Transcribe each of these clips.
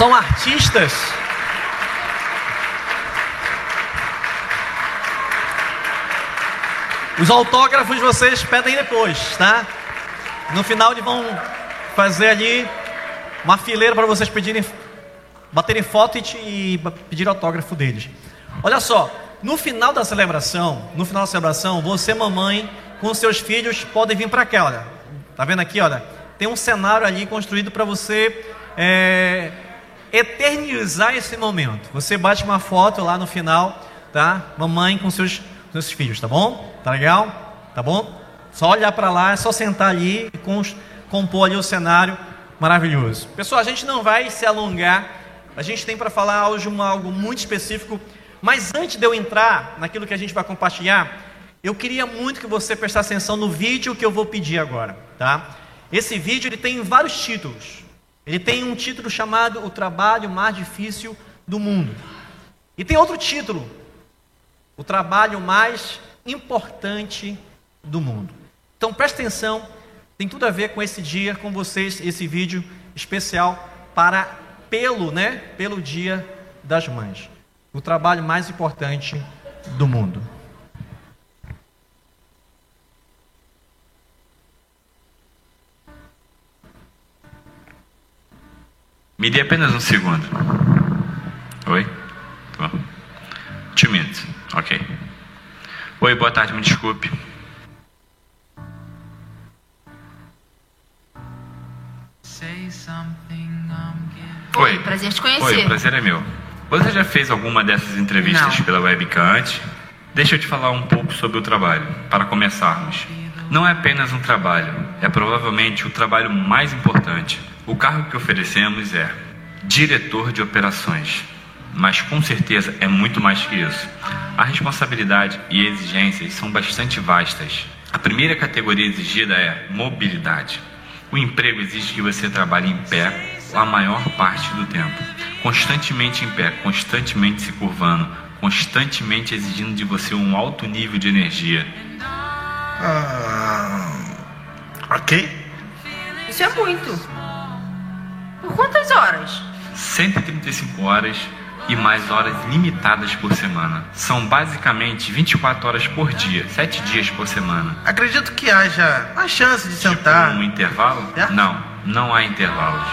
são artistas. Os autógrafos vocês pedem depois, tá? No final eles vão fazer ali uma fileira para vocês pedirem, baterem foto e, te, e pedir autógrafo deles. Olha só, no final da celebração, no final da celebração, você, mamãe, com seus filhos, podem vir para cá, olha. Tá vendo aqui, olha? Tem um cenário ali construído para você é, eternizar esse momento. Você bate uma foto lá no final, tá? Mamãe com seus, seus filhos, tá bom? Tá legal? Tá bom? Só olhar para lá, é só sentar ali e compor ali o cenário maravilhoso. Pessoal, a gente não vai se alongar. A gente tem para falar hoje uma, algo muito específico. Mas antes de eu entrar naquilo que a gente vai compartilhar, eu queria muito que você prestasse atenção no vídeo que eu vou pedir agora, tá? Esse vídeo ele tem vários títulos. Ele tem um título chamado O Trabalho Mais Difícil do Mundo. E tem outro título, O Trabalho Mais Importante do Mundo. Então preste atenção, tem tudo a ver com esse dia, com vocês, esse vídeo especial para pelo, né? Pelo Dia das Mães. O trabalho mais importante do mundo. Me dê apenas um segundo. Oi? Tô. Two minutes. Ok. Oi, boa tarde, me desculpe. Oi, prazer te conhecer. Oi, o prazer é meu. Você já fez alguma dessas entrevistas Não. pela webcam antes? Deixa eu te falar um pouco sobre o trabalho, para começarmos. Não é apenas um trabalho, é provavelmente o trabalho mais importante. O cargo que oferecemos é diretor de operações, mas com certeza é muito mais que isso. A responsabilidade e exigências são bastante vastas. A primeira categoria exigida é mobilidade. O emprego exige que você trabalhe em pé a maior parte do tempo, constantemente em pé, constantemente se curvando, constantemente exigindo de você um alto nível de energia. Ah, ok. Isso é muito. Por quantas horas? 135 horas e mais horas limitadas por semana. São basicamente 24 horas por dia, 7 dias por semana. Acredito que haja a chance de sentar. Um intervalo? É? Não, não há intervalos.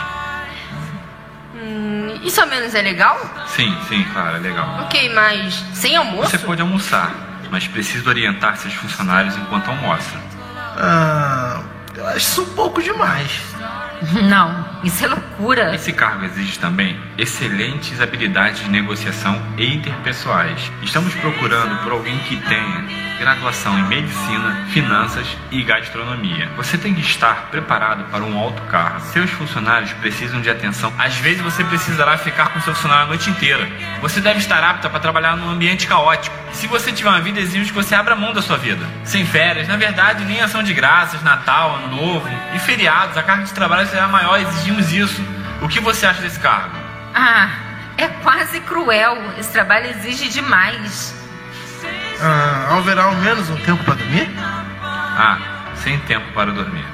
Hum, isso ao menos é legal? Sim, sim, claro, é legal. Ok, mas sem almoço? Você pode almoçar, mas precisa orientar seus funcionários enquanto almoça. Ah, eu acho isso um pouco demais. Não, isso é loucura. Esse cargo exige também excelentes habilidades de negociação e interpessoais. Estamos procurando por alguém que tenha graduação em medicina, finanças e gastronomia. Você tem que estar preparado para um alto cargo. Seus funcionários precisam de atenção. Às vezes você precisará ficar com seu funcionário a noite inteira. Você deve estar apta para trabalhar num ambiente caótico. Se você tiver uma vida, exige que você abra mão da sua vida. Sem férias, na verdade, nem ação de graças, Natal, Ano Novo e feriados. A carga de trabalho será maior, exigimos isso. O que você acha desse cargo? Ah, é quase cruel. Esse trabalho exige demais. Ah, haverá ao menos um tempo para dormir? Ah, sem tempo para dormir.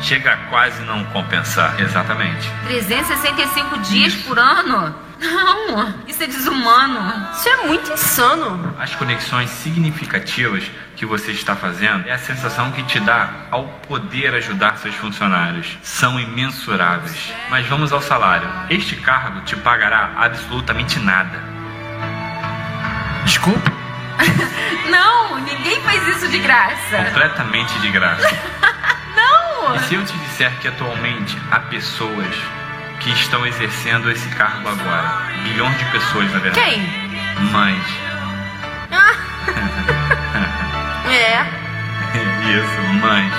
Chega a quase não compensar. Exatamente. 365 dias por ano? Não, isso é desumano. Isso é muito insano. As conexões significativas que você está fazendo é a sensação que te dá ao poder ajudar seus funcionários. São imensuráveis. Mas vamos ao salário. Este cargo te pagará absolutamente nada. Desculpa. Não, ninguém faz isso de graça. Completamente de graça. Não! E se eu te disser que atualmente há pessoas que estão exercendo esse cargo agora? Bilhões de pessoas, na verdade. Quem? Mães. Ah. é. Isso, mães.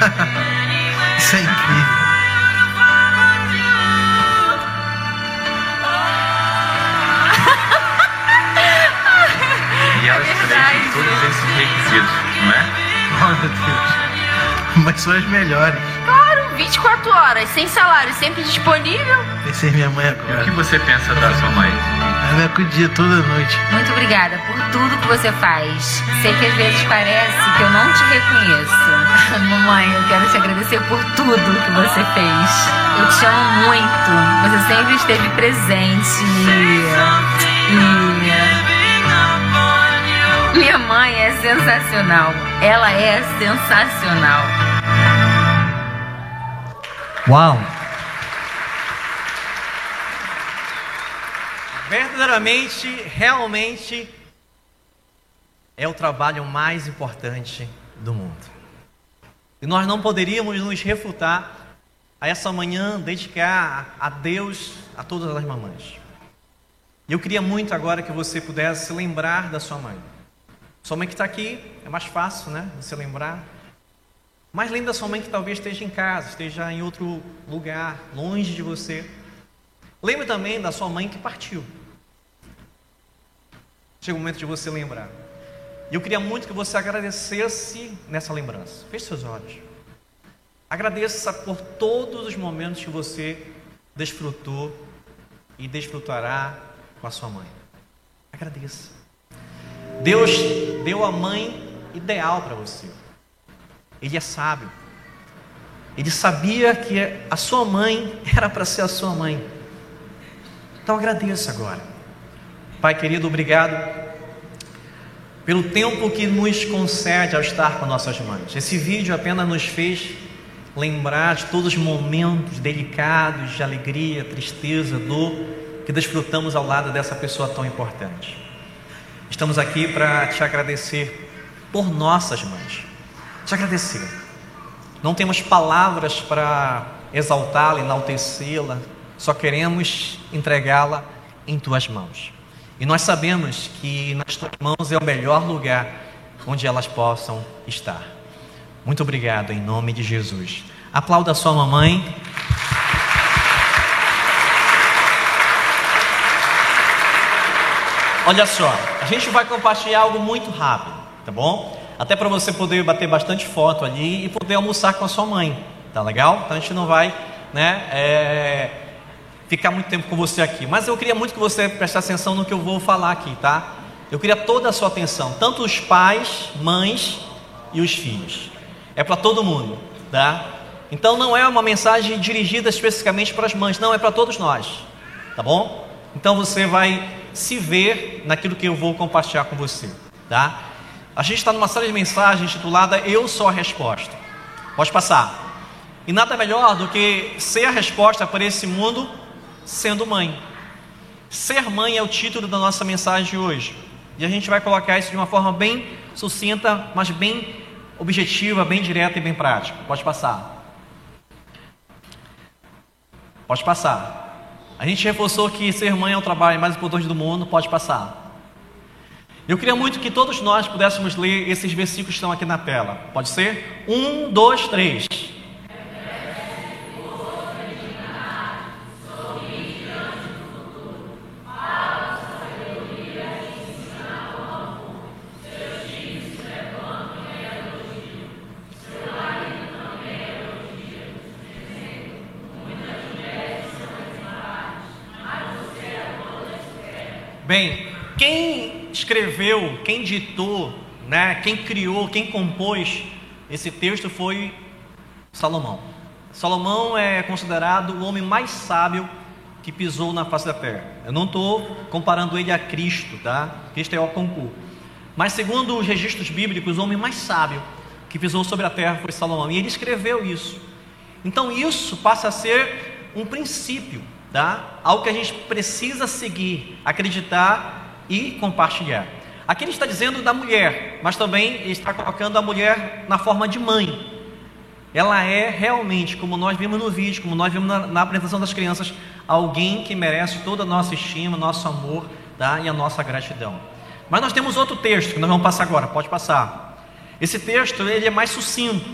Isso é incrível. E elas É preenchem todos esses requisitos, não é? Oh, meu Deus. Mas são as melhores. Claro, 24 horas, sem salário, sempre disponível. Pensei em minha mãe E o que agora. você pensa da sua mãe? Ela me acudia toda noite. Muito obrigada por tudo que você faz. Sei que às vezes parece que eu não te reconheço. Mamãe, eu quero te agradecer por tudo que você fez. Eu te amo muito. Você sempre esteve presente. E. Minha mãe é sensacional. Ela é sensacional. Uau! Verdadeiramente, realmente é o trabalho mais importante do mundo. E nós não poderíamos nos refutar a essa manhã dedicar a Deus a todas as mamães. E eu queria muito agora que você pudesse lembrar da sua mãe. Sua mãe que está aqui, é mais fácil, né? Você lembrar. Mas lembre da sua mãe que talvez esteja em casa, esteja em outro lugar, longe de você. Lembre também da sua mãe que partiu. Chega o momento de você lembrar. E eu queria muito que você agradecesse nessa lembrança. Feche seus olhos. Agradeça por todos os momentos que você desfrutou e desfrutará com a sua mãe. Agradeça. Deus deu a mãe ideal para você. Ele é sábio. Ele sabia que a sua mãe era para ser a sua mãe. Então agradeça agora. Pai querido, obrigado pelo tempo que nos concede ao estar com nossas mães. Esse vídeo apenas nos fez lembrar de todos os momentos delicados de alegria, tristeza, dor que desfrutamos ao lado dessa pessoa tão importante. Estamos aqui para te agradecer por nossas mães. Te agradecer. Não temos palavras para exaltá-la, enaltecê-la, só queremos entregá-la em tuas mãos. E nós sabemos que nas tuas mãos é o melhor lugar onde elas possam estar. Muito obrigado em nome de Jesus. Aplauda a sua mamãe. Olha só, a gente vai compartilhar algo muito rápido, tá bom? Até para você poder bater bastante foto ali e poder almoçar com a sua mãe, tá legal? Então a gente não vai, né? É ficar muito tempo com você aqui, mas eu queria muito que você prestasse atenção no que eu vou falar aqui, tá? Eu queria toda a sua atenção, tanto os pais, mães e os filhos. É para todo mundo, tá? Então não é uma mensagem dirigida especificamente para as mães, não, é para todos nós, tá bom? Então você vai se ver naquilo que eu vou compartilhar com você, tá? A gente está numa série de mensagens titulada Eu Sou a Resposta. Pode passar. E nada melhor do que ser a resposta para esse mundo sendo mãe. Ser mãe é o título da nossa mensagem de hoje. E a gente vai colocar isso de uma forma bem sucinta, mas bem objetiva, bem direta e bem prática. Pode passar. Pode passar. A gente reforçou que ser mãe é o trabalho mais importante do mundo. Pode passar. Eu queria muito que todos nós pudéssemos ler esses versículos que estão aqui na tela. Pode ser? Um, dois, três. Bem, quem escreveu, quem ditou, né, quem criou, quem compôs esse texto foi Salomão. Salomão é considerado o homem mais sábio que pisou na face da terra. Eu não estou comparando ele a Cristo, tá? Cristo é o concurso. Mas segundo os registros bíblicos, o homem mais sábio que pisou sobre a terra foi Salomão. E ele escreveu isso. Então isso passa a ser um princípio tá? Algo que a gente precisa seguir, acreditar e compartilhar. Aqui ele está dizendo da mulher, mas também está colocando a mulher na forma de mãe. Ela é realmente, como nós vimos no vídeo, como nós vimos na, na apresentação das crianças, alguém que merece toda a nossa estima, nosso amor tá? e a nossa gratidão. Mas nós temos outro texto que nós vamos passar agora, pode passar. Esse texto ele é mais sucinto,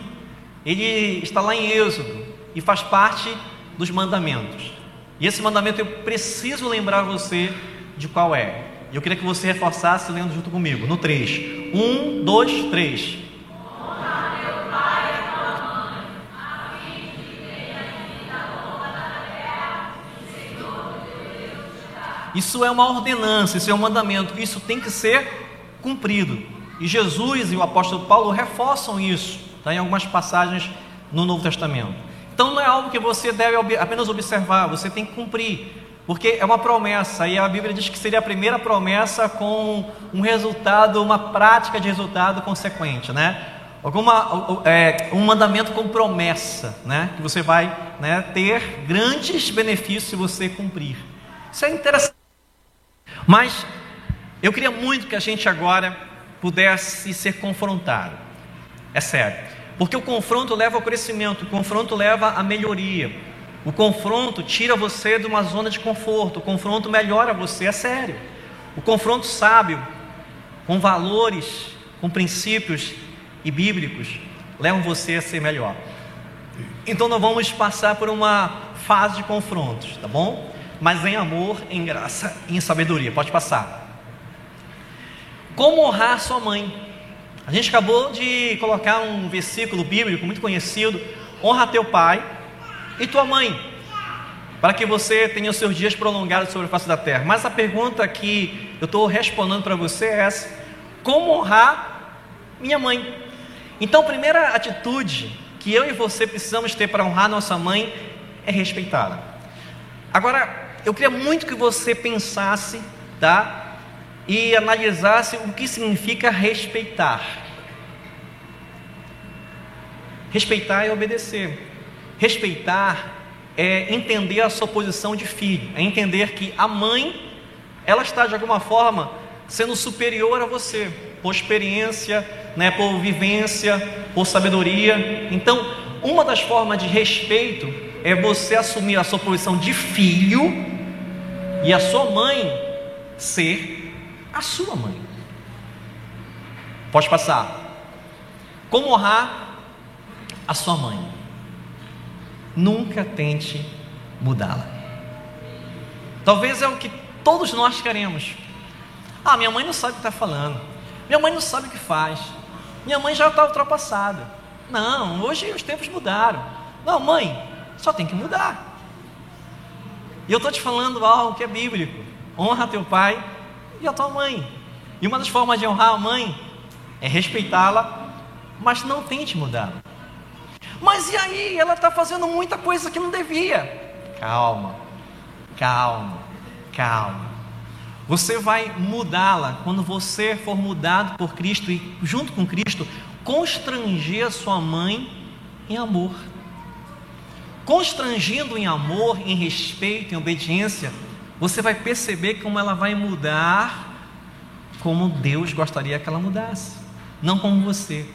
ele está lá em Êxodo e faz parte dos mandamentos. E esse mandamento eu preciso lembrar você de qual é. E eu queria que você reforçasse lendo junto comigo. No 3. 1, 2, 3. isso é uma ordenança, isso é um mandamento, isso tem que ser cumprido. E Jesus e o apóstolo Paulo reforçam isso tá, em algumas passagens no Novo Testamento. Então não é algo que você deve apenas observar, você tem que cumprir. Porque é uma promessa, e a Bíblia diz que seria a primeira promessa com um resultado, uma prática de resultado consequente, né? Alguma, é, um mandamento com promessa, né? Que você vai né, ter grandes benefícios se você cumprir. Isso é interessante. Mas eu queria muito que a gente agora pudesse ser confrontado. É sério. Porque o confronto leva ao crescimento, o confronto leva à melhoria. O confronto tira você de uma zona de conforto, o confronto melhora você, é sério. O confronto sábio, com valores, com princípios e bíblicos, levam você a ser melhor. Então nós vamos passar por uma fase de confrontos, tá bom? Mas em amor, em graça e em sabedoria. Pode passar. Como honrar sua mãe? A gente acabou de colocar um versículo bíblico muito conhecido: honra teu pai e tua mãe, para que você tenha os seus dias prolongados sobre a face da terra. Mas a pergunta que eu estou respondendo para você é essa: como honrar minha mãe? Então, a primeira atitude que eu e você precisamos ter para honrar nossa mãe é respeitá-la. Agora, eu queria muito que você pensasse, tá? E analisasse o que significa respeitar. Respeitar é obedecer. Respeitar é entender a sua posição de filho, é entender que a mãe, ela está de alguma forma sendo superior a você, por experiência, né, por vivência, por sabedoria. Então, uma das formas de respeito é você assumir a sua posição de filho e a sua mãe ser a sua mãe. Pode passar. Como honrar a sua mãe? Nunca tente mudá-la. Talvez é o que todos nós queremos. Ah, minha mãe não sabe o que está falando. Minha mãe não sabe o que faz. Minha mãe já está ultrapassada. Não, hoje os tempos mudaram. Não, mãe, só tem que mudar. E eu estou te falando algo que é bíblico. Honra teu pai e a tua mãe. E uma das formas de honrar a mãe é respeitá-la, mas não tente mudá-la. Mas e aí? Ela está fazendo muita coisa que não devia. Calma, calma, calma. Você vai mudá-la quando você for mudado por Cristo e, junto com Cristo, constranger a sua mãe em amor. Constrangendo em amor, em respeito, em obediência, você vai perceber como ela vai mudar como Deus gostaria que ela mudasse, não como você.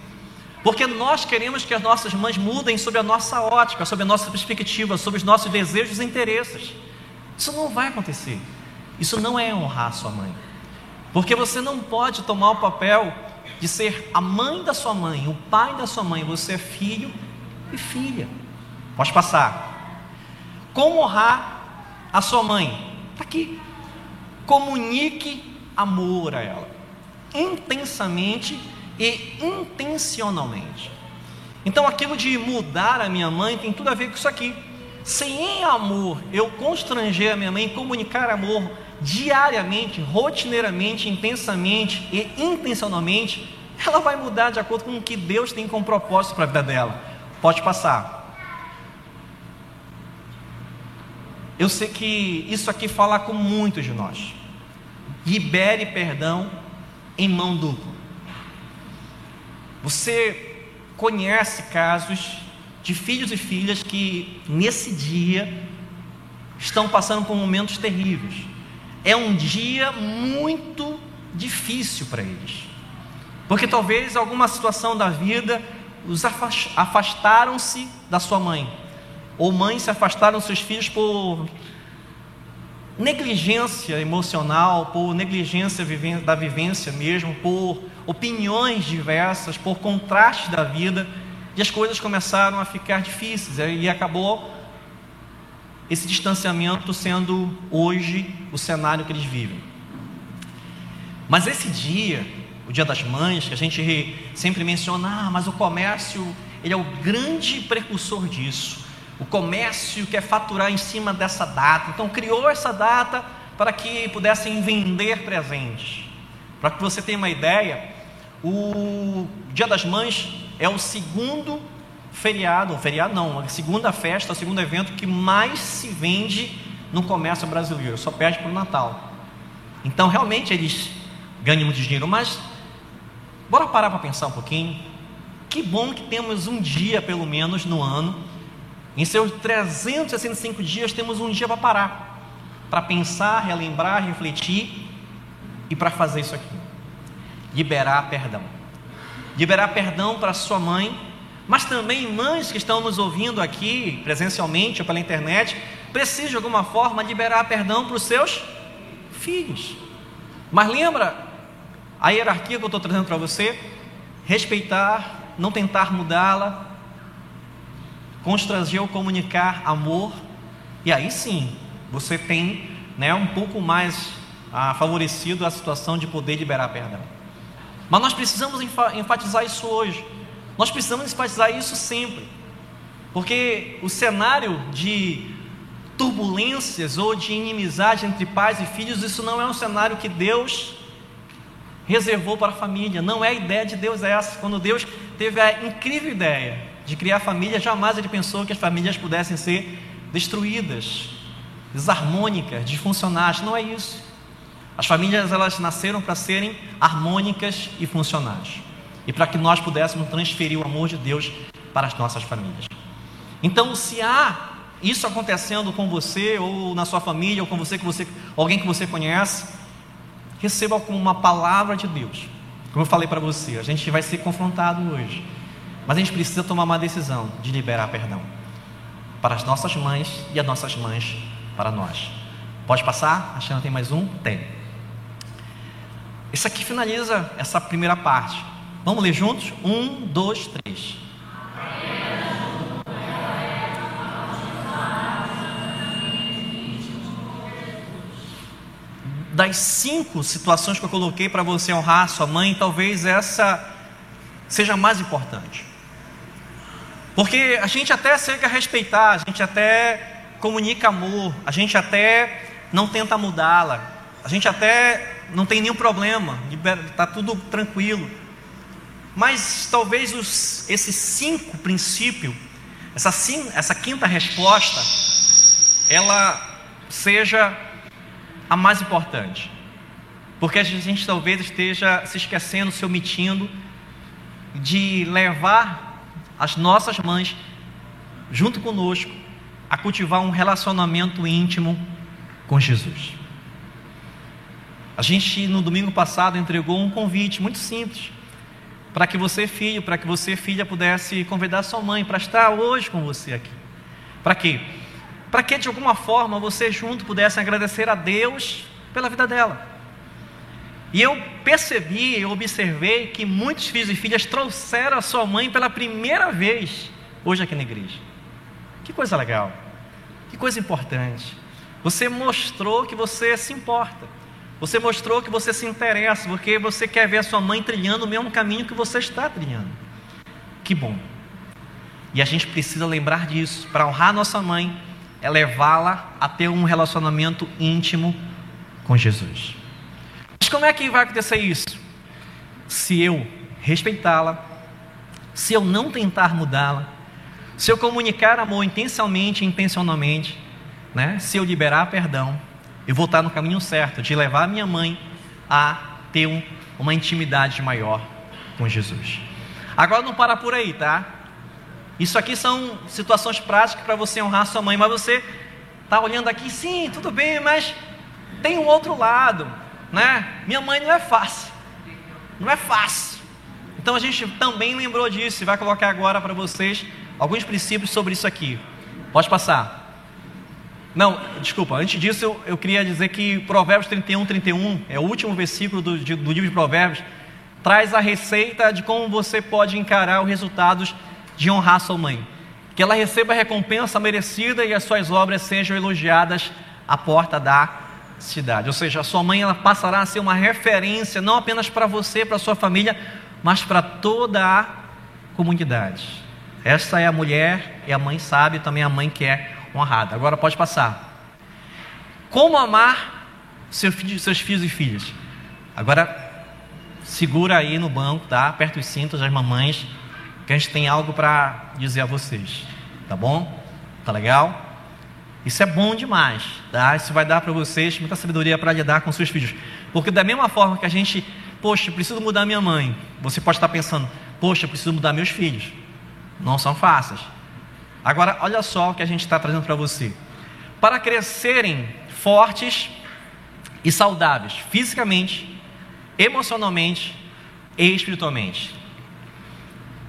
Porque nós queremos que as nossas mães mudem sob a nossa ótica, sob a nossa perspectiva, sob os nossos desejos e interesses. Isso não vai acontecer. Isso não é honrar sua mãe. Porque você não pode tomar o papel de ser a mãe da sua mãe, o pai da sua mãe. Você é filho e filha. Pode passar. Como honrar a sua mãe? Está aqui. Comunique amor a ela. Intensamente e intencionalmente. Então, aquilo de mudar a minha mãe tem tudo a ver com isso aqui. Se em amor eu constranger a minha mãe, comunicar amor diariamente, rotineiramente, intensamente e intencionalmente, ela vai mudar de acordo com o que Deus tem como propósito para a vida dela. Pode passar. Eu sei que isso aqui fala com muitos de nós. Libere perdão em mão dupla. Você conhece casos de filhos e filhas que nesse dia estão passando por momentos terríveis. É um dia muito difícil para eles. Porque talvez alguma situação da vida os afastaram-se da sua mãe, ou mães se afastaram dos seus filhos por negligência emocional, por negligência da vivência mesmo, por opiniões diversas, por contraste da vida, e as coisas começaram a ficar difíceis, e acabou esse distanciamento sendo hoje o cenário que eles vivem. Mas esse dia, o Dia das Mães, que a gente sempre menciona, ah, mas o comércio, ele é o grande precursor disso. O comércio quer faturar em cima dessa data, então criou essa data para que pudessem vender presentes. Para que você tenha uma ideia, o Dia das Mães é o segundo feriado, feriado não, a segunda festa, o segundo evento que mais se vende no comércio brasileiro, só perde para o Natal. Então, realmente, eles ganham muito dinheiro, mas bora parar para pensar um pouquinho. Que bom que temos um dia, pelo menos, no ano. Em seus 365 dias, temos um dia para parar, para pensar, relembrar, refletir e para fazer isso aqui: liberar perdão. Liberar perdão para sua mãe, mas também mães que estão nos ouvindo aqui, presencialmente ou pela internet, precisam de alguma forma liberar perdão para os seus filhos. Mas lembra a hierarquia que eu estou trazendo para você? Respeitar, não tentar mudá-la, constranger ou comunicar amor, e aí sim você tem né, um pouco mais ah, favorecido a situação de poder liberar perdão. Mas nós precisamos enfatizar isso hoje, nós precisamos enfatizar isso sempre, porque o cenário de turbulências ou de inimizade entre pais e filhos, isso não é um cenário que Deus reservou para a família. Não é a ideia de Deus essa. Quando Deus teve a incrível ideia de criar família, jamais ele pensou que as famílias pudessem ser destruídas, desarmônicas, disfuncionais. Não é isso. As famílias elas nasceram para serem harmônicas e funcionais. E para que nós pudéssemos transferir o amor de Deus para as nossas famílias. Então, se há isso acontecendo com você ou na sua família ou com você que você alguém que você conhece, receba como uma palavra de Deus. Como eu falei para você, a gente vai ser confrontado hoje. Mas a gente precisa tomar uma decisão de liberar perdão para as nossas mães e as nossas mães para nós. Pode passar? Achando que tem mais um? Tem. Isso aqui finaliza essa primeira parte. Vamos ler juntos? Um, dois, três. das cinco situações que eu coloquei para você honrar sua mãe, talvez essa seja a mais importante. Porque a gente até chega a respeitar, a gente até comunica amor, a gente até não tenta mudá-la, a gente até não tem nenhum problema, está tudo tranquilo. Mas talvez os, esses cinco princípios, essa, essa quinta resposta, ela seja a mais importante. Porque a gente talvez esteja se esquecendo, se omitindo de levar as nossas mães junto conosco a cultivar um relacionamento íntimo com Jesus. A gente no domingo passado entregou um convite muito simples para que você, filho, para que você, filha, pudesse convidar sua mãe para estar hoje com você aqui. Para quê? para que de alguma forma você junto pudesse agradecer a Deus pela vida dela. E eu percebi, eu observei que muitos filhos e filhas trouxeram a sua mãe pela primeira vez hoje aqui na igreja. Que coisa legal, que coisa importante. Você mostrou que você se importa, você mostrou que você se interessa, porque você quer ver a sua mãe trilhando o mesmo caminho que você está trilhando. Que bom. E a gente precisa lembrar disso para honrar nossa mãe é levá-la a ter um relacionamento íntimo com Jesus. Mas como é que vai acontecer isso? Se eu respeitá-la, se eu não tentar mudá-la, se eu comunicar amor intencionalmente intencionalmente, né? se eu liberar perdão, eu vou estar no caminho certo de levar minha mãe a ter um, uma intimidade maior com Jesus. Agora não para por aí, tá? Isso aqui são situações práticas para você honrar sua mãe, mas você está olhando aqui, sim, tudo bem, mas tem um outro lado, né? Minha mãe não é fácil, não é fácil. Então a gente também lembrou disso e vai colocar agora para vocês alguns princípios sobre isso aqui. Pode passar. Não, desculpa, antes disso eu, eu queria dizer que Provérbios 31, 31, é o último versículo do, do livro de Provérbios, traz a receita de como você pode encarar os resultados de honrar sua mãe. Que ela receba a recompensa merecida e as suas obras sejam elogiadas à porta da cidade. Ou seja, a sua mãe ela passará a ser uma referência não apenas para você, para a sua família, mas para toda a comunidade. Essa é a mulher e a mãe sabe, também a mãe que é honrada. Agora pode passar. Como amar seu filho, seus filhos e filhas. Agora, segura aí no banco, tá? Aperta os cintos das mamães, que a gente tem algo para dizer a vocês. Tá bom? Tá legal? Isso é bom demais, tá? Isso vai dar para vocês muita sabedoria para lidar com seus filhos. Porque da mesma forma que a gente, poxa, preciso mudar minha mãe, você pode estar pensando, poxa, preciso mudar meus filhos. Não são fáceis. Agora, olha só o que a gente está trazendo para você. Para crescerem fortes e saudáveis, fisicamente, emocionalmente e espiritualmente.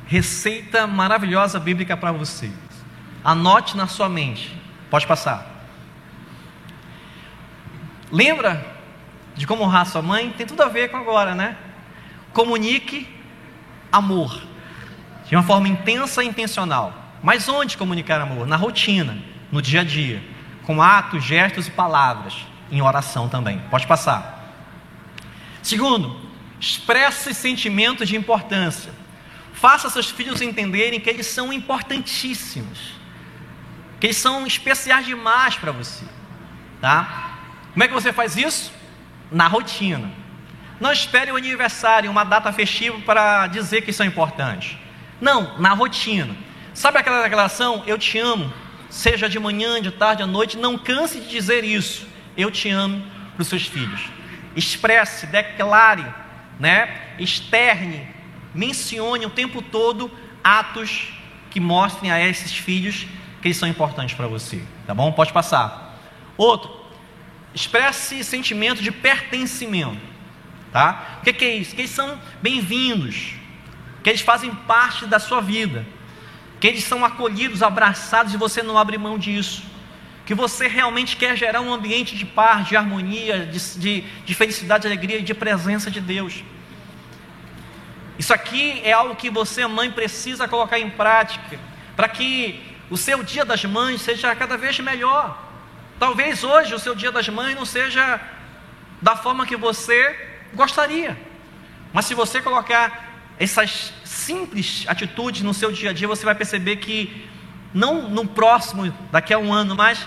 Receita maravilhosa bíblica para você. Anote na sua mente. Pode passar. Lembra de como honrar sua mãe? Tem tudo a ver com agora, né? Comunique amor de uma forma intensa e intencional. Mas onde comunicar amor? Na rotina, no dia a dia, com atos, gestos e palavras, em oração também. Pode passar. Segundo, expresse sentimentos de importância. Faça seus filhos entenderem que eles são importantíssimos, que eles são especiais demais para você, tá? Como é que você faz isso? Na rotina. Não espere o aniversário, uma data festiva para dizer que são importantes. Não, na rotina. Sabe aquela declaração? Eu te amo. Seja de manhã, de tarde, à noite. Não canse de dizer isso. Eu te amo para os seus filhos. Expresse, declare, né? externe, mencione o tempo todo atos que mostrem a esses filhos que eles são importantes para você. Tá bom? Pode passar. Outro, expresse sentimento de pertencimento. Tá? O que, que é isso? Que eles são bem-vindos que eles fazem parte da sua vida, que eles são acolhidos, abraçados e você não abre mão disso, que você realmente quer gerar um ambiente de paz, de harmonia, de, de, de felicidade, de alegria e de presença de Deus. Isso aqui é algo que você, mãe, precisa colocar em prática, para que o seu dia das mães seja cada vez melhor. Talvez hoje o seu dia das mães não seja da forma que você gostaria, mas se você colocar essas simples atitudes no seu dia a dia, você vai perceber que não no próximo, daqui a um ano, mas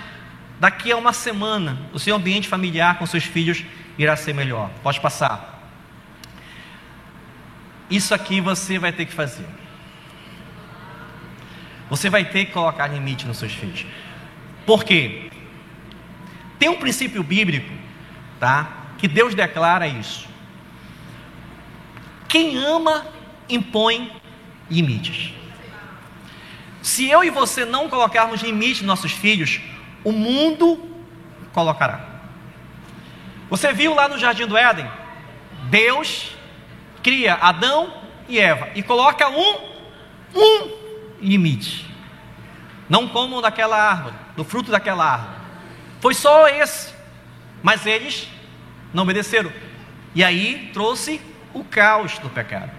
daqui a uma semana, o seu ambiente familiar com seus filhos irá ser melhor. Pode passar. Isso aqui você vai ter que fazer. Você vai ter que colocar limite nos seus filhos. Por quê? Tem um princípio bíblico, tá? Que Deus declara isso. Quem ama impõe limites. Se eu e você não colocarmos limites nos nossos filhos, o mundo colocará. Você viu lá no jardim do Éden? Deus cria Adão e Eva e coloca um um limite. Não comam daquela árvore, do fruto daquela árvore. Foi só esse. Mas eles não obedeceram. E aí trouxe o caos do pecado.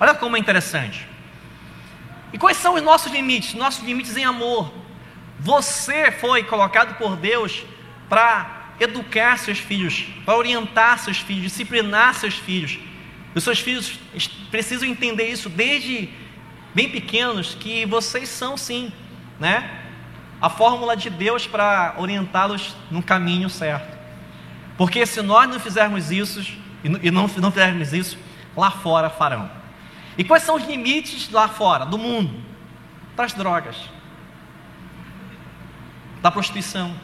Olha como é interessante. E quais são os nossos limites? Nossos limites em amor. Você foi colocado por Deus para educar seus filhos, para orientar seus filhos, disciplinar seus filhos. Os seus filhos precisam entender isso desde bem pequenos, que vocês são sim, né? A fórmula de Deus para orientá-los no caminho certo. Porque se nós não fizermos isso, e não, não fizermos isso, lá fora farão. E quais são os limites lá fora, do mundo? Das drogas, da prostituição,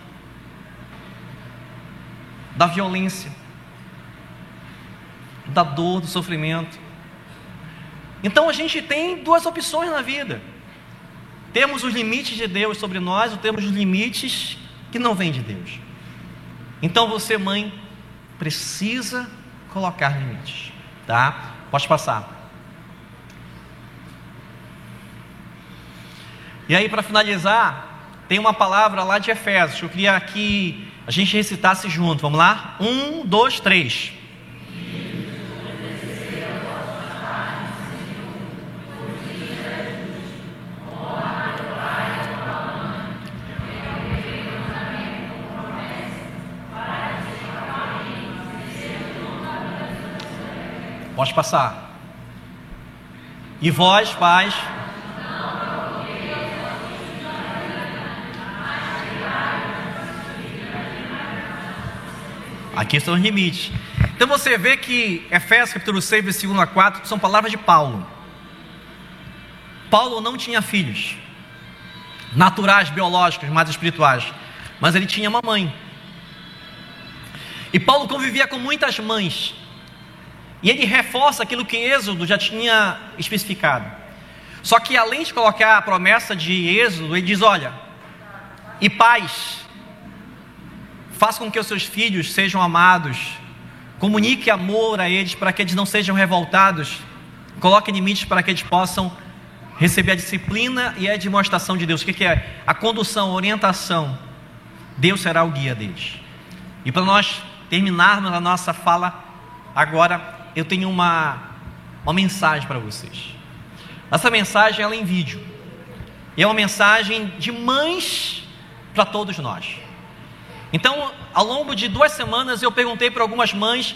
da violência, da dor, do sofrimento. Então a gente tem duas opções na vida. Temos os limites de Deus sobre nós, ou temos os limites que não vêm de Deus. Então você, mãe, precisa colocar limites, tá? Pode passar. E aí, para finalizar, tem uma palavra lá de Efésios eu queria que a gente recitasse junto. Vamos lá? Um, dois, três. Pode passar. E vós, pais, Aqui estão os limites. Então você vê que Efésios capítulo 6, versículo 1 a 4 são palavras de Paulo. Paulo não tinha filhos, naturais, biológicos, mas espirituais, mas ele tinha uma mãe. E Paulo convivia com muitas mães. E ele reforça aquilo que Êxodo já tinha especificado. Só que além de colocar a promessa de Êxodo, ele diz: olha, e pais, faça com que os seus filhos sejam amados, comunique amor a eles para que eles não sejam revoltados, coloque limites para que eles possam receber a disciplina e a demonstração de Deus. O que é? A condução, a orientação. Deus será o guia deles. E para nós terminarmos a nossa fala agora, eu tenho uma, uma mensagem para vocês. Essa mensagem ela é em vídeo. E é uma mensagem de mães para todos nós. Então, ao longo de duas semanas, eu perguntei para algumas mães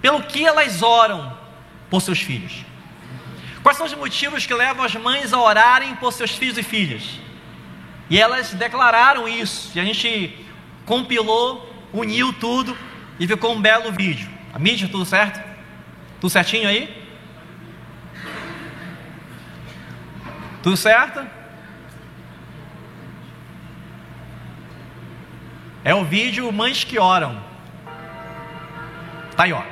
pelo que elas oram por seus filhos. Quais são os motivos que levam as mães a orarem por seus filhos e filhas? E elas declararam isso. E a gente compilou, uniu tudo e ficou um belo vídeo. A mídia, tudo certo? Tudo certinho aí? Tudo certo? É o vídeo Mães que Oram. Tá aí, ó.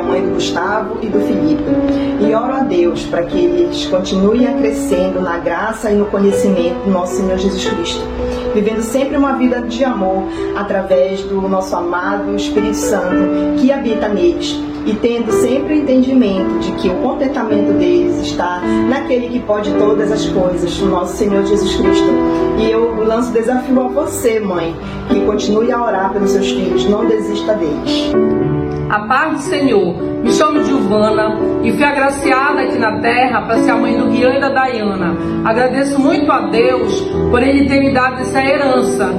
Gustavo e do Felipe. E oro a Deus para que eles continuem crescendo na graça e no conhecimento do nosso Senhor Jesus Cristo, vivendo sempre uma vida de amor através do nosso amado Espírito Santo que habita neles e tendo sempre o entendimento de que o contentamento deles está naquele que pode todas as coisas, o nosso Senhor Jesus Cristo. E eu lanço desafio a você, mãe, que continue a orar pelos seus filhos, não desista deles. A paz do Senhor. Me chamo Giovana e fui agraciada aqui na terra para ser a mãe do Guian e da Dayana. Agradeço muito a Deus por Ele ter me dado essa herança,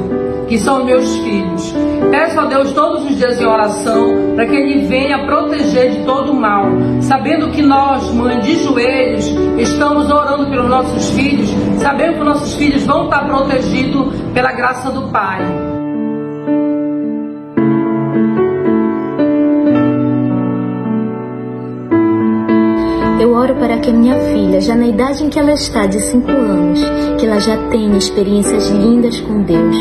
que são meus filhos. Peço a Deus todos os dias em oração para que Ele venha proteger de todo o mal, sabendo que nós, mãe de joelhos, estamos orando pelos nossos filhos, sabendo que nossos filhos vão estar protegidos pela graça do Pai. Eu oro para que minha filha, já na idade em que ela está, de 5 anos, que ela já tenha experiências lindas com Deus.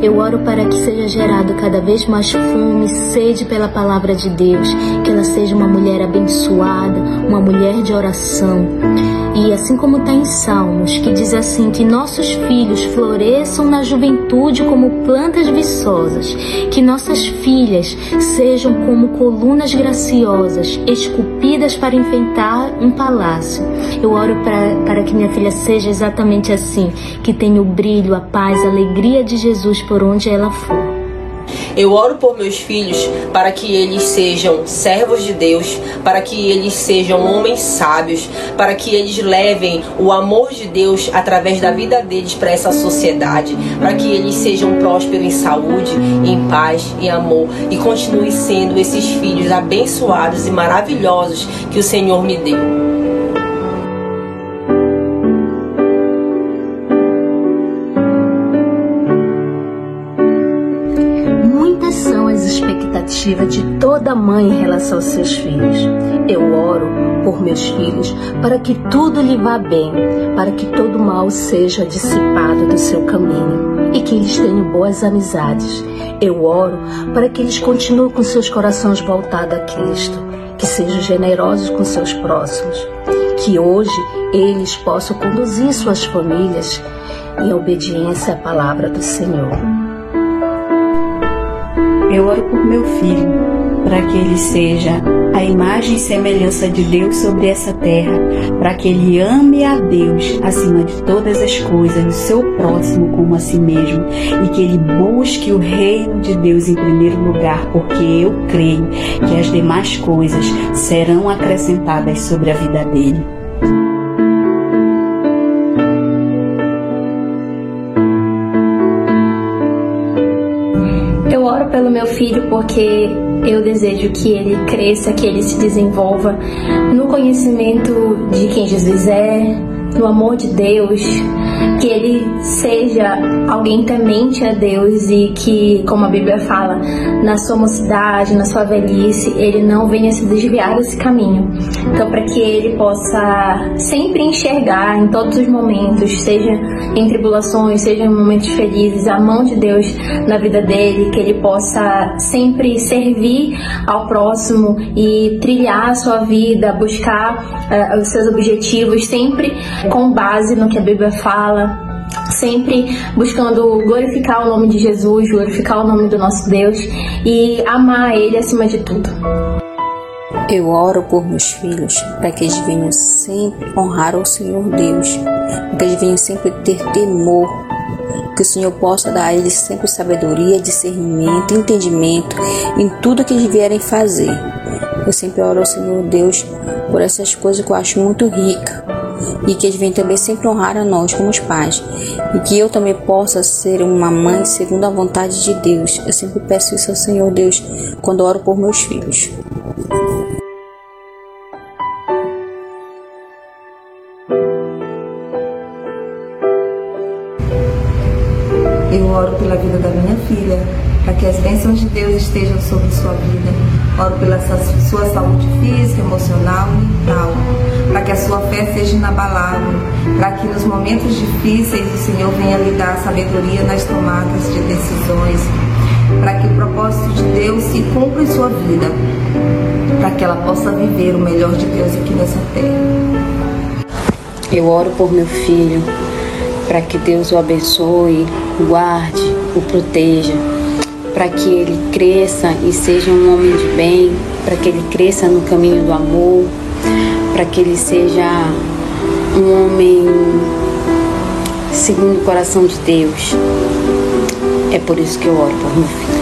Eu oro para que seja gerado cada vez mais fome, sede pela palavra de Deus, que ela seja uma mulher abençoada, uma mulher de oração. E assim como está em Salmos, que diz assim: que nossos filhos floresçam na juventude como plantas viçosas, que nossas filhas sejam como colunas graciosas, esculpidas para enfeitar um palácio. Eu oro para, para que minha filha seja exatamente assim, que tenha o brilho, a paz, a alegria de Jesus por onde ela for. Eu oro por meus filhos para que eles sejam servos de Deus, para que eles sejam homens sábios, para que eles levem o amor de Deus através da vida deles para essa sociedade, para que eles sejam prósperos em saúde, em paz e amor e continuem sendo esses filhos abençoados e maravilhosos que o Senhor me deu. Toda mãe em relação aos seus filhos. Eu oro por meus filhos para que tudo lhe vá bem, para que todo mal seja dissipado do seu caminho e que eles tenham boas amizades. Eu oro para que eles continuem com seus corações voltados a Cristo, que sejam generosos com seus próximos, que hoje eles possam conduzir suas famílias em obediência à palavra do Senhor. Eu oro por meu filho, para que ele seja a imagem e semelhança de Deus sobre essa terra, para que ele ame a Deus acima de todas as coisas, o seu próximo como a si mesmo, e que ele busque o reino de Deus em primeiro lugar, porque eu creio que as demais coisas serão acrescentadas sobre a vida dele. Eu oro pelo meu filho porque eu desejo que ele cresça, que ele se desenvolva no conhecimento de quem Jesus é, no amor de Deus, que ele seja alguém temente a Deus e que, como a Bíblia fala, na sua mocidade, na sua velhice, ele não venha se desviar desse caminho. Então, para que ele possa sempre enxergar em todos os momentos, seja em tribulações, seja em momentos felizes, a mão de Deus na vida dele, que ele possa sempre servir ao próximo e trilhar a sua vida, buscar uh, os seus objetivos sempre com base no que a Bíblia fala, sempre buscando glorificar o nome de Jesus, glorificar o nome do nosso Deus e amar Ele acima de tudo. Eu oro por meus filhos para que eles venham sempre honrar o Senhor Deus, para que eles venham sempre ter temor, que o Senhor possa dar a eles sempre sabedoria, discernimento, entendimento em tudo que eles vierem fazer. Eu sempre oro ao Senhor Deus por essas coisas que eu acho muito rica e que eles venham também sempre honrar a nós como os pais e que eu também possa ser uma mãe segundo a vontade de Deus. Eu sempre peço isso ao Senhor Deus quando oro por meus filhos. Eu oro pela vida da minha filha, para que as bênçãos de Deus estejam sobre sua vida. Oro pela sua saúde física, emocional e mental, para que a sua fé seja inabalável, para que nos momentos difíceis o Senhor venha lhe dar sabedoria nas tomadas de decisões, para que o propósito de Deus se cumpra em sua vida, para que ela possa viver o melhor de Deus aqui nessa terra. Eu oro por meu filho, para que Deus o abençoe, o guarde, o proteja, para que ele cresça e seja um homem de bem, para que ele cresça no caminho do amor, para que ele seja um homem segundo o coração de Deus. É por isso que eu oro por meu filho.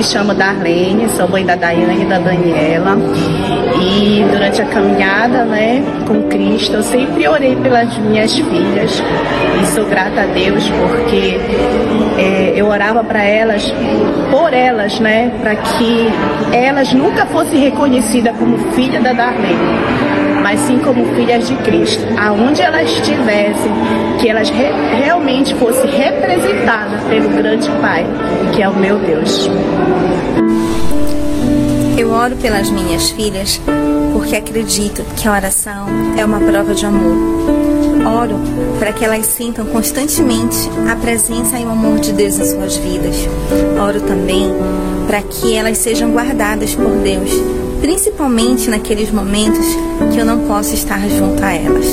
me chamo Darlene, sou mãe da Daiane e da Daniela. E durante a caminhada né, com Cristo, eu sempre orei pelas minhas filhas. E sou grata a Deus porque é, eu orava para elas, por elas, né, para que elas nunca fossem reconhecidas como filha da Darlene mas sim como filhas de Cristo, aonde elas estivessem, que elas re realmente fossem representadas pelo grande Pai, que é o meu Deus. Eu oro pelas minhas filhas porque acredito que a oração é uma prova de amor. Oro para que elas sintam constantemente a presença e o amor de Deus em suas vidas. Oro também para que elas sejam guardadas por Deus principalmente naqueles momentos que eu não posso estar junto a elas.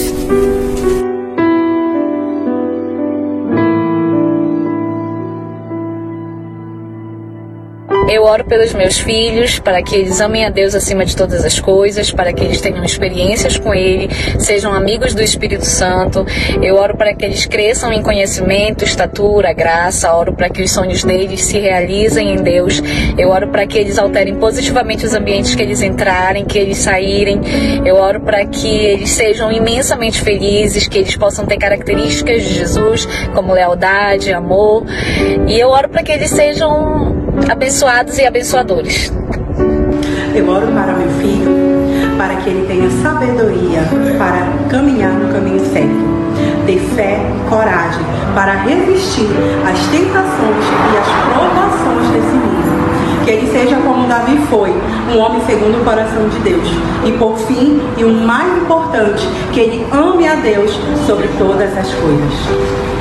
Eu oro pelos meus filhos, para que eles amem a Deus acima de todas as coisas, para que eles tenham experiências com Ele, sejam amigos do Espírito Santo. Eu oro para que eles cresçam em conhecimento, estatura, graça. Oro para que os sonhos deles se realizem em Deus. Eu oro para que eles alterem positivamente os ambientes que eles entrarem, que eles saírem. Eu oro para que eles sejam imensamente felizes, que eles possam ter características de Jesus, como lealdade, amor. E eu oro para que eles sejam abençoados e abençoadores. Eu oro para meu filho, para que ele tenha sabedoria para caminhar no caminho certo. Ter fé e coragem para resistir às tentações e às provações desse mundo. Que ele seja como Davi foi, um homem segundo o coração de Deus. E por fim, e o mais importante, que ele ame a Deus sobre todas as coisas.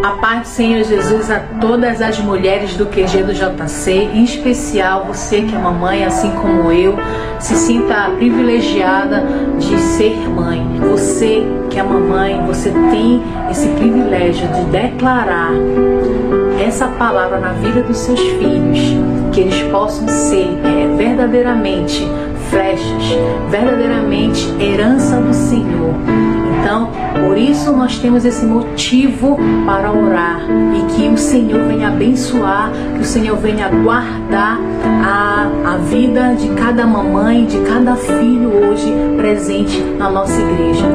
A paz do Senhor Jesus a todas as mulheres do QG do JC, em especial você que é mamãe, assim como eu, se sinta privilegiada de ser mãe. Você que é mamãe, você tem esse privilégio de declarar essa palavra na vida dos seus filhos, que eles possam ser é, verdadeiramente flechas, verdadeiramente herança do Senhor Então, por isso nós temos esse motivo para orar e que o Senhor venha abençoar, que o Senhor venha guardar a, a vida de cada mamãe, de cada filho hoje presente na nossa igreja.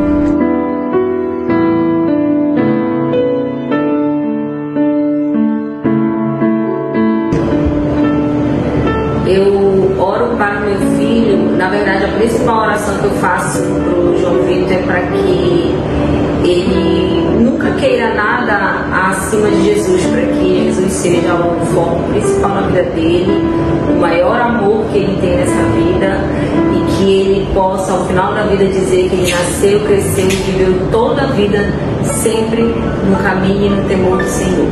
Queira nada acima de Jesus, para que Jesus seja o foco principal na vida dele, o maior amor que ele tem nessa vida e que ele possa ao final da vida dizer que ele nasceu, cresceu e viveu toda a vida sempre no caminho e no temor do Senhor.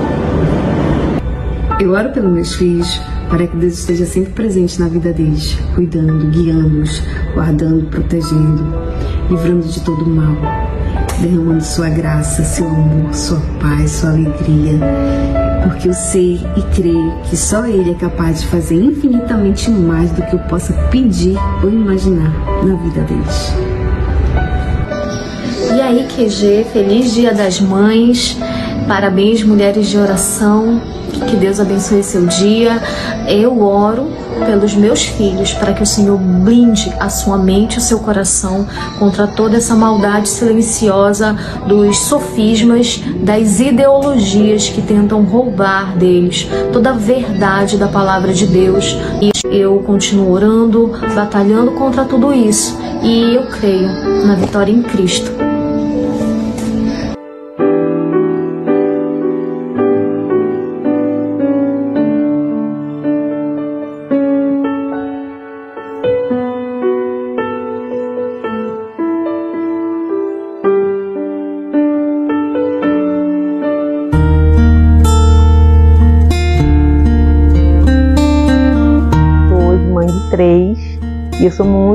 Eu oro pelos meus filhos para que Deus esteja sempre presente na vida deles, cuidando, guiando-os, guardando, protegendo, livrando de todo mal, derramando sua graça, seu amor, sua paz, sua alegria. Porque eu sei e creio que só Ele é capaz de fazer infinitamente mais do que eu possa pedir ou imaginar na vida deles. E aí, QG, feliz Dia das Mães. Parabéns, mulheres de oração. Que Deus abençoe seu dia. Eu oro pelos meus filhos para que o Senhor blinde a sua mente e o seu coração contra toda essa maldade silenciosa dos sofismas, das ideologias que tentam roubar deles toda a verdade da palavra de Deus. E eu continuo orando, batalhando contra tudo isso. E eu creio na vitória em Cristo.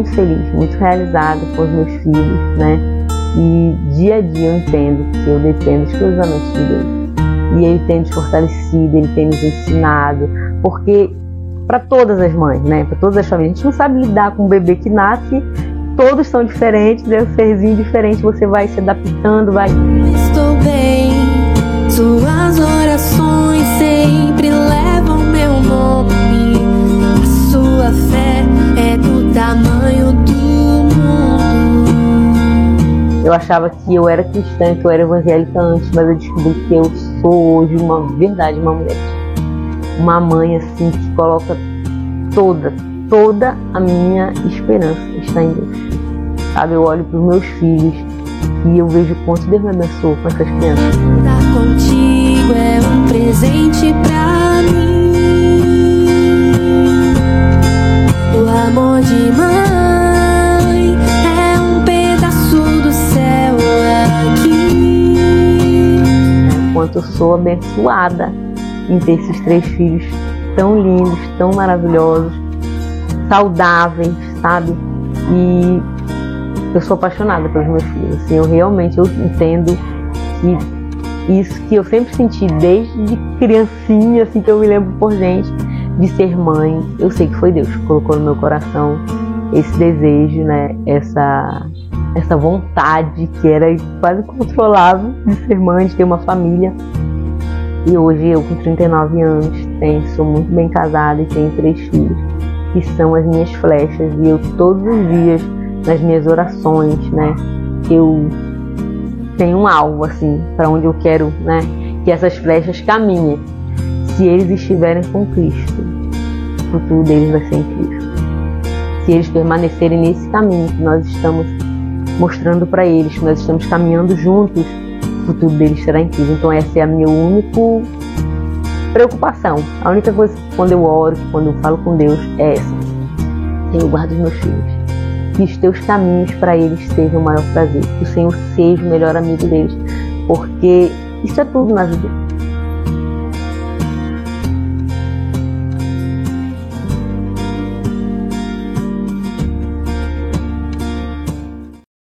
Muito feliz, muito realizada com os meus filhos, né? E dia a dia eu entendo que eu dependo exclusivamente de Deus. E Ele tem nos fortalecido, Ele tem nos ensinado, porque para todas as mães, né? Para todas as famílias, a gente não sabe lidar com um bebê que nasce, todos são diferentes, é um serzinho diferente, você vai se adaptando, vai. Estou bem, suas orações sempre levam meu nome. A sua fé é tamanho do mundo. Eu achava que eu era cristã, que eu era evangélica antes, mas eu descobri que eu sou hoje uma verdade, uma mulher. Uma mãe assim que coloca toda, toda a minha esperança está em Deus. Sabe, eu olho para os meus filhos e eu vejo quanto Deus me abençoou com essas crianças. Estar contigo é um presente pra mim. Amor de mãe é um pedaço do céu aqui. Quanto eu sou abençoada em ter esses três filhos tão lindos, tão maravilhosos, saudáveis, sabe? E eu sou apaixonada pelos meus filhos. Assim, eu realmente eu entendo que isso que eu sempre senti desde criancinha, assim que eu me lembro por gente, de ser mãe, eu sei que foi Deus que colocou no meu coração esse desejo, né? Essa essa vontade que era quase controlável de ser mãe, de ter uma família. E hoje eu com 39 anos tenho, sou muito bem casada e tenho três filhos, que são as minhas flechas e eu todos os dias nas minhas orações, né? Eu tenho um alvo assim para onde eu quero, né? Que essas flechas caminhem. Se eles estiverem com Cristo, o futuro deles vai ser incrível. Se eles permanecerem nesse caminho que nós estamos mostrando para eles, que nós estamos caminhando juntos, o futuro deles será incrível. Então essa é a minha única preocupação. A única coisa que quando eu oro, que quando eu falo com Deus é essa. Eu guardo os meus filhos que os teus caminhos para eles sejam o maior prazer, que o Senhor seja o melhor amigo deles, porque isso é tudo na vida.